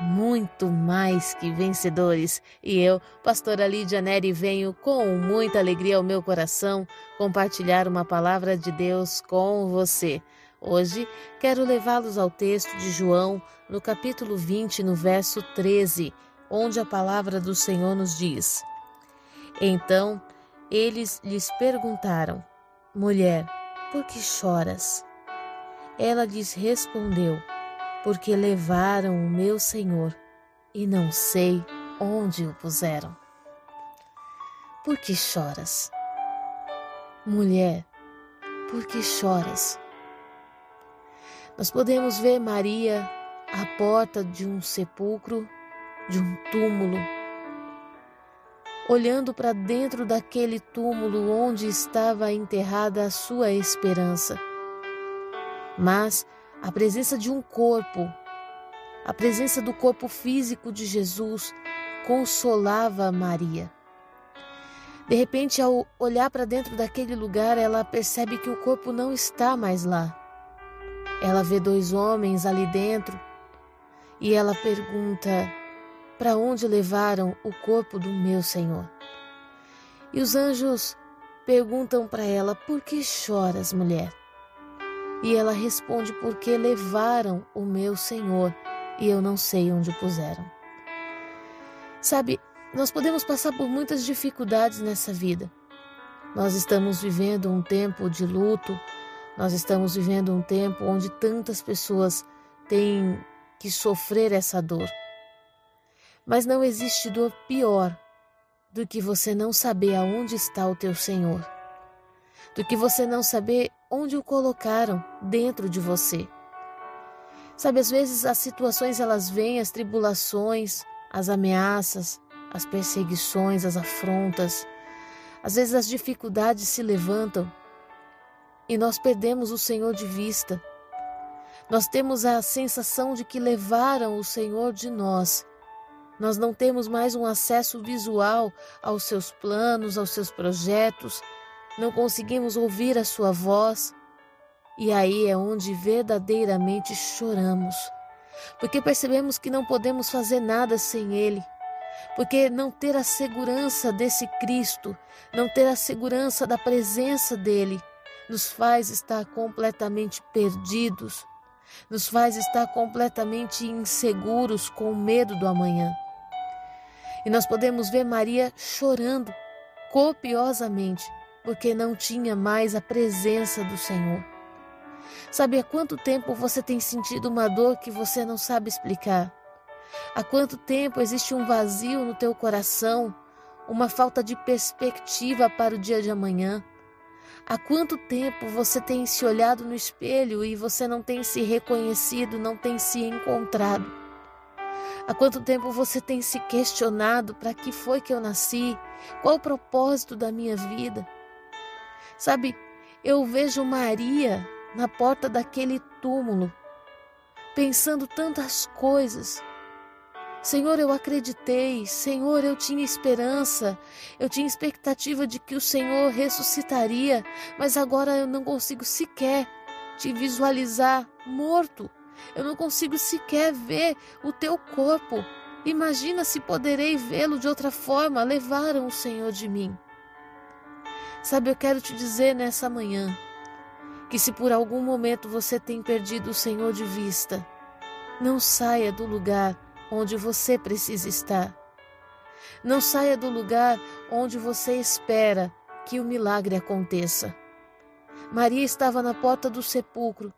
muito mais que vencedores. E eu, pastora Lídia Neri, venho com muita alegria ao meu coração compartilhar uma palavra de Deus com você. Hoje quero levá-los ao texto de João, no capítulo 20, no verso 13, onde a palavra do Senhor nos diz: Então eles lhes perguntaram: Mulher, por que choras? Ela lhes respondeu: porque levaram o meu Senhor e não sei onde o puseram. Por que choras? Mulher, por que choras? Nós podemos ver Maria à porta de um sepulcro, de um túmulo, olhando para dentro daquele túmulo onde estava enterrada a sua esperança. Mas a presença de um corpo, a presença do corpo físico de Jesus consolava Maria. De repente, ao olhar para dentro daquele lugar, ela percebe que o corpo não está mais lá. Ela vê dois homens ali dentro e ela pergunta: Para onde levaram o corpo do meu Senhor? E os anjos perguntam para ela: Por que choras, mulher? E ela responde: Porque levaram o meu Senhor e eu não sei onde o puseram. Sabe, nós podemos passar por muitas dificuldades nessa vida. Nós estamos vivendo um tempo de luto, nós estamos vivendo um tempo onde tantas pessoas têm que sofrer essa dor. Mas não existe dor pior do que você não saber aonde está o teu Senhor, do que você não saber onde o colocaram dentro de você. Sabe, às vezes as situações elas vêm, as tribulações, as ameaças, as perseguições, as afrontas. Às vezes as dificuldades se levantam e nós perdemos o Senhor de vista. Nós temos a sensação de que levaram o Senhor de nós. Nós não temos mais um acesso visual aos seus planos, aos seus projetos, não conseguimos ouvir a sua voz. E aí é onde verdadeiramente choramos, porque percebemos que não podemos fazer nada sem Ele, porque não ter a segurança desse Cristo, não ter a segurança da presença dEle, nos faz estar completamente perdidos, nos faz estar completamente inseguros com medo do amanhã. E nós podemos ver Maria chorando copiosamente porque não tinha mais a presença do Senhor. Sabe há quanto tempo você tem sentido uma dor que você não sabe explicar? Há quanto tempo existe um vazio no teu coração, uma falta de perspectiva para o dia de amanhã? Há quanto tempo você tem se olhado no espelho e você não tem se reconhecido, não tem se encontrado? Há quanto tempo você tem se questionado para que foi que eu nasci? Qual o propósito da minha vida? Sabe, eu vejo Maria na porta daquele túmulo, pensando tantas coisas. Senhor, eu acreditei, Senhor, eu tinha esperança, eu tinha expectativa de que o Senhor ressuscitaria, mas agora eu não consigo sequer te visualizar morto, eu não consigo sequer ver o teu corpo. Imagina se poderei vê-lo de outra forma, levaram o Senhor de mim. Sabe, eu quero te dizer nessa manhã que se por algum momento você tem perdido o Senhor de vista, não saia do lugar onde você precisa estar. Não saia do lugar onde você espera que o milagre aconteça. Maria estava na porta do sepulcro,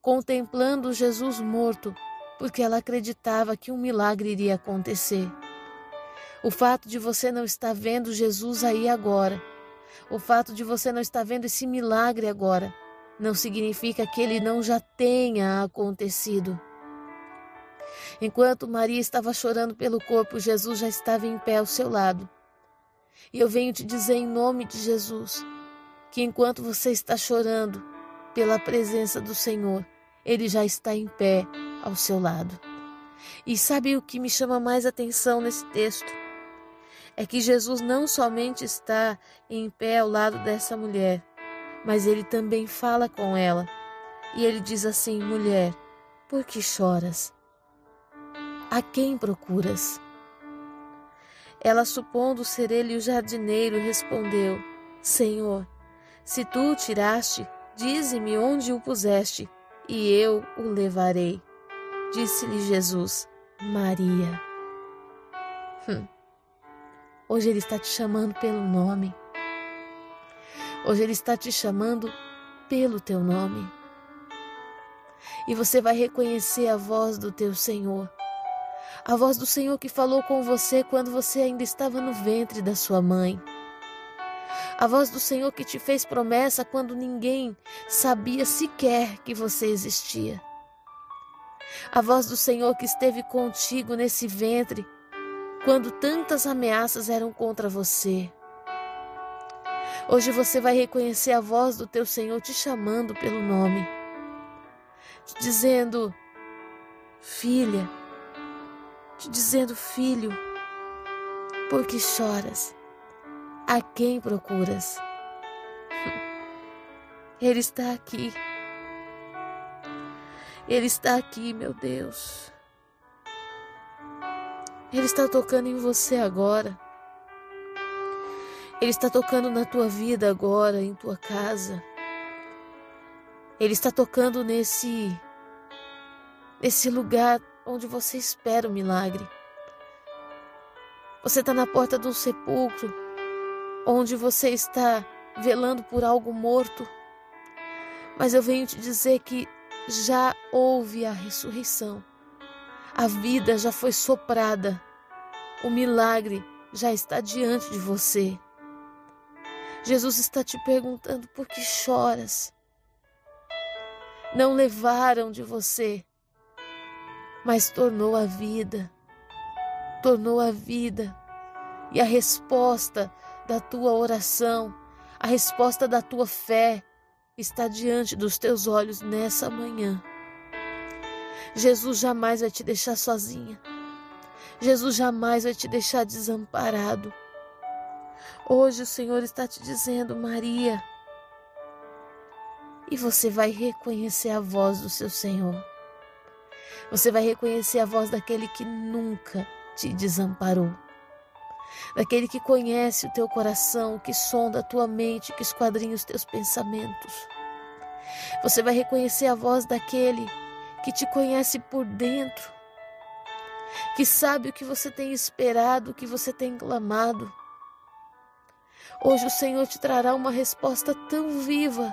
contemplando Jesus morto, porque ela acreditava que um milagre iria acontecer. O fato de você não estar vendo Jesus aí agora o fato de você não estar vendo esse milagre agora não significa que ele não já tenha acontecido. Enquanto Maria estava chorando pelo corpo, Jesus já estava em pé ao seu lado. E eu venho te dizer em nome de Jesus que enquanto você está chorando, pela presença do Senhor, Ele já está em pé ao seu lado. E sabe o que me chama mais atenção nesse texto? É que Jesus não somente está em pé ao lado dessa mulher, mas ele também fala com ela. E ele diz assim: Mulher, por que choras? A quem procuras? Ela, supondo ser ele o jardineiro, respondeu: Senhor, se tu o tiraste, dize-me onde o puseste, e eu o levarei. Disse-lhe Jesus: Maria. Hum. Hoje Ele está te chamando pelo nome. Hoje Ele está te chamando pelo teu nome. E você vai reconhecer a voz do teu Senhor. A voz do Senhor que falou com você quando você ainda estava no ventre da sua mãe. A voz do Senhor que te fez promessa quando ninguém sabia sequer que você existia. A voz do Senhor que esteve contigo nesse ventre quando tantas ameaças eram contra você. Hoje você vai reconhecer a voz do teu Senhor te chamando pelo nome, te dizendo, filha, te dizendo, filho, por que choras? A quem procuras? Ele está aqui. Ele está aqui, meu Deus. Ele está tocando em você agora. Ele está tocando na tua vida agora, em tua casa. Ele está tocando nesse nesse lugar onde você espera o milagre. Você está na porta do sepulcro, onde você está velando por algo morto. Mas eu venho te dizer que já houve a ressurreição. A vida já foi soprada o milagre já está diante de você. Jesus está te perguntando por que choras. Não levaram de você, mas tornou a vida. Tornou a vida. E a resposta da tua oração, a resposta da tua fé está diante dos teus olhos nessa manhã. Jesus jamais vai te deixar sozinha. Jesus jamais vai te deixar desamparado. Hoje o Senhor está te dizendo, Maria, e você vai reconhecer a voz do seu Senhor. Você vai reconhecer a voz daquele que nunca te desamparou. Daquele que conhece o teu coração, que sonda a tua mente, que esquadrinha os teus pensamentos. Você vai reconhecer a voz daquele que te conhece por dentro, que sabe o que você tem esperado, o que você tem clamado. Hoje o Senhor te trará uma resposta tão viva,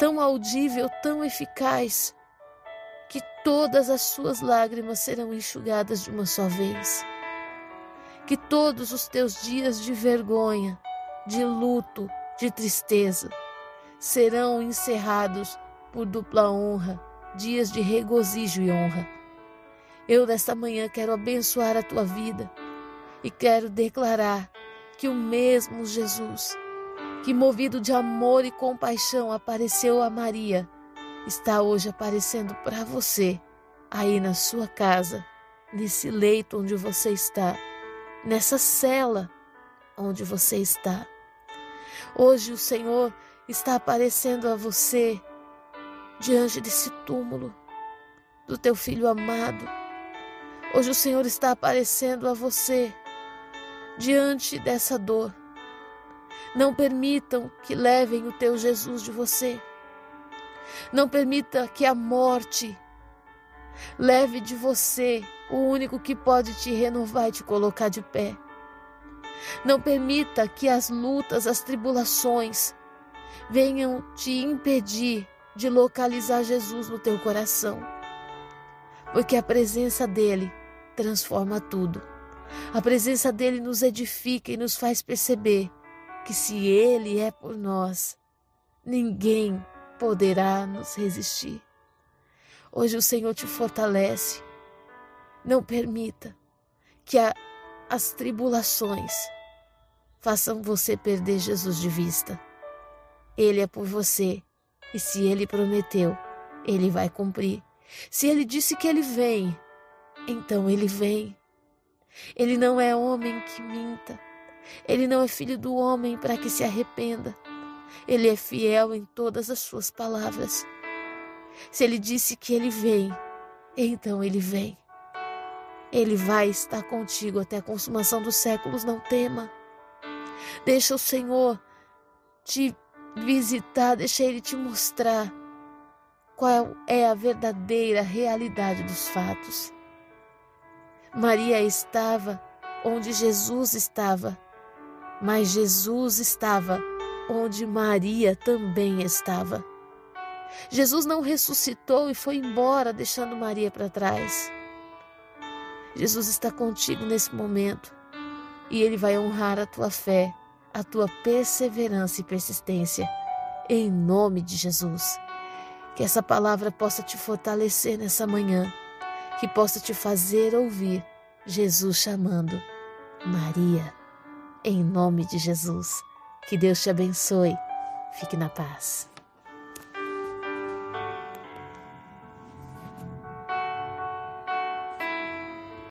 tão audível, tão eficaz, que todas as suas lágrimas serão enxugadas de uma só vez. Que todos os teus dias de vergonha, de luto, de tristeza, serão encerrados por dupla honra, dias de regozijo e honra. Eu, nesta manhã, quero abençoar a tua vida e quero declarar que o mesmo Jesus, que movido de amor e compaixão apareceu a Maria, está hoje aparecendo para você, aí na sua casa, nesse leito onde você está, nessa cela onde você está. Hoje o Senhor está aparecendo a você diante desse túmulo do teu filho amado Hoje o Senhor está aparecendo a você diante dessa dor. Não permitam que levem o teu Jesus de você. Não permita que a morte leve de você o único que pode te renovar e te colocar de pé. Não permita que as lutas, as tribulações venham te impedir de localizar Jesus no teu coração. Porque a presença dele transforma tudo. A presença dele nos edifica e nos faz perceber que se ele é por nós, ninguém poderá nos resistir. Hoje o Senhor te fortalece. Não permita que a, as tribulações façam você perder Jesus de vista. Ele é por você, E se ele prometeu, ele vai cumprir. Se ele disse que ele vem, então ele vem. Ele não é homem que minta. Ele não é filho do homem para que se arrependa. Ele é fiel em todas as suas palavras. Se ele disse que ele vem, então ele vem. Ele vai estar contigo até a consumação dos séculos, não tema. Deixa o Senhor te visitar, deixa ele te mostrar qual é a verdadeira realidade dos fatos. Maria estava onde Jesus estava, mas Jesus estava onde Maria também estava. Jesus não ressuscitou e foi embora, deixando Maria para trás. Jesus está contigo nesse momento e ele vai honrar a tua fé, a tua perseverança e persistência, em nome de Jesus. Que essa palavra possa te fortalecer nessa manhã, que possa te fazer ouvir Jesus chamando Maria, em nome de Jesus. Que Deus te abençoe. Fique na paz.